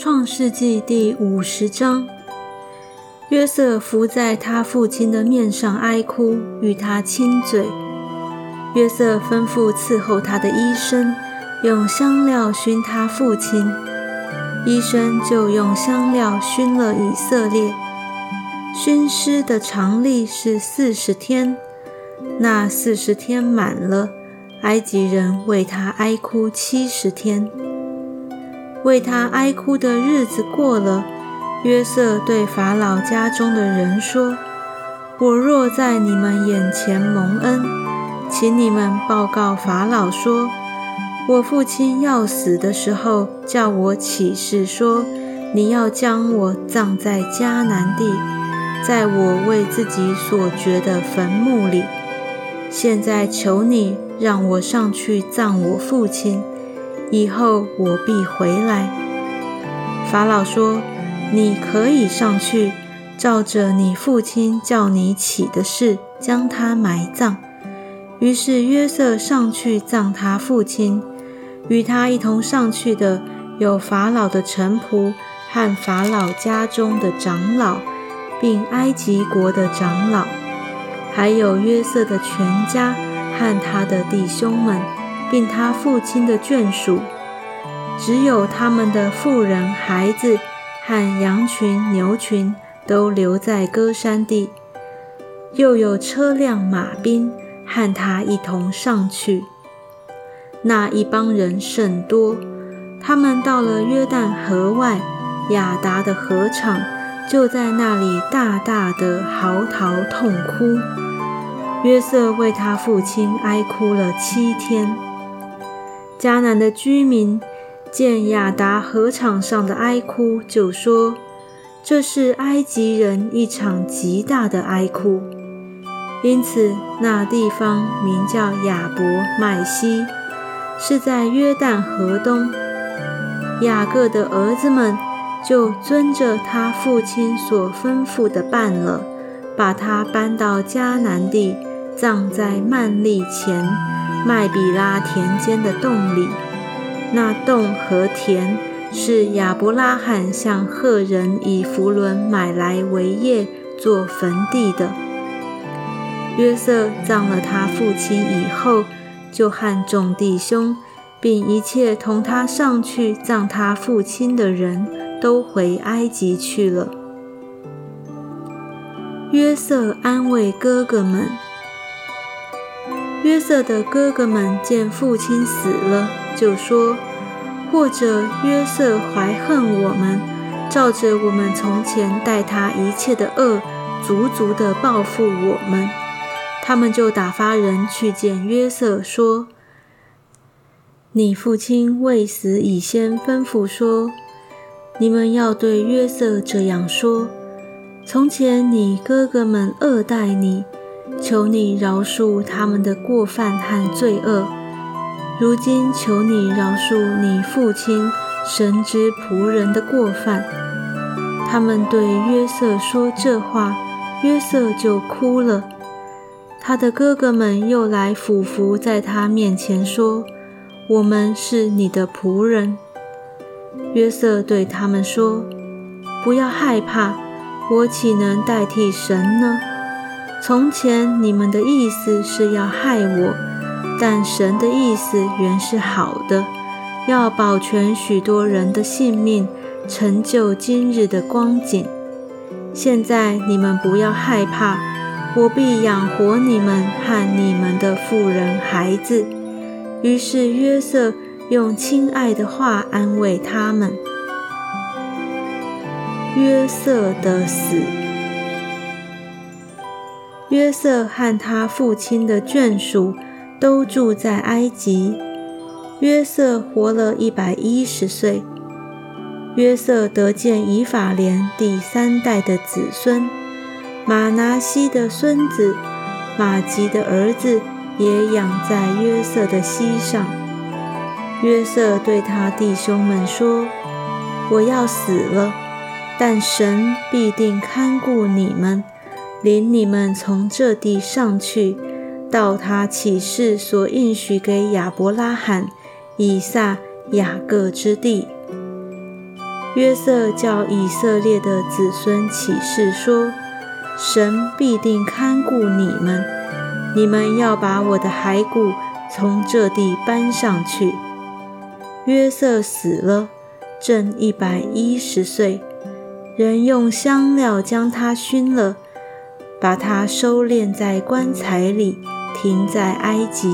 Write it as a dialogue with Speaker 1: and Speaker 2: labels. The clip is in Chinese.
Speaker 1: 创世纪第五十章，约瑟伏在他父亲的面上哀哭，与他亲嘴。约瑟吩咐伺候他的医生，用香料熏他父亲。医生就用香料熏了以色列。熏尸的常例是四十天，那四十天满了，埃及人为他哀哭七十天。为他哀哭的日子过了，约瑟对法老家中的人说：“我若在你们眼前蒙恩，请你们报告法老说，我父亲要死的时候，叫我起誓说，你要将我葬在迦南地，在我为自己所掘的坟墓里。现在求你让我上去葬我父亲。”以后我必回来。法老说：“你可以上去，照着你父亲叫你起的事，将他埋葬。”于是约瑟上去葬他父亲，与他一同上去的有法老的臣仆和法老家中的长老，并埃及国的长老，还有约瑟的全家和他的弟兄们。并他父亲的眷属，只有他们的妇人、孩子和羊群、牛群都留在歌山地，又有车辆、马兵和他一同上去。那一帮人甚多，他们到了约旦河外亚达的河场，就在那里大大的嚎啕痛哭。约瑟为他父亲哀哭了七天。迦南的居民见亚达河场上的哀哭，就说：“这是埃及人一场极大的哀哭。”因此，那地方名叫亚伯麦西，是在约旦河东。雅各的儿子们就遵着他父亲所吩咐的办了，把他搬到迦南地，葬在曼利前。麦比拉田间的洞里，那洞和田是亚伯拉罕向赫人以弗伦买来为业做坟地的。约瑟葬了他父亲以后，就和众弟兄，并一切同他上去葬他父亲的人都回埃及去了。约瑟安慰哥哥们。约瑟的哥哥们见父亲死了，就说：“或者约瑟怀恨我们，照着我们从前待他一切的恶，足足的报复我们。”他们就打发人去见约瑟，说：“你父亲未死以先吩咐说，你们要对约瑟这样说：从前你哥哥们恶待你。”求你饶恕他们的过犯和罪恶。如今求你饶恕你父亲神之仆人的过犯。他们对约瑟说这话，约瑟就哭了。他的哥哥们又来俯伏在他面前说：“我们是你的仆人。”约瑟对他们说：“不要害怕，我岂能代替神呢？”从前你们的意思是要害我，但神的意思原是好的，要保全许多人的性命，成就今日的光景。现在你们不要害怕，我必养活你们和你们的妇人孩子。于是约瑟用亲爱的话安慰他们。约瑟的死。约瑟和他父亲的眷属都住在埃及。约瑟活了一百一十岁。约瑟得见以法莲第三代的子孙，马拿西的孙子马吉的儿子也养在约瑟的膝上。约瑟对他弟兄们说：“我要死了，但神必定看顾你们。”领你们从这地上去，到他启示所应许给亚伯拉罕、以撒、雅各之地。约瑟叫以色列的子孙起誓说：“神必定看顾你们，你们要把我的骸骨从这地搬上去。”约瑟死了，正一百一十岁，人用香料将他熏了，把它收敛在棺材里，停在埃及。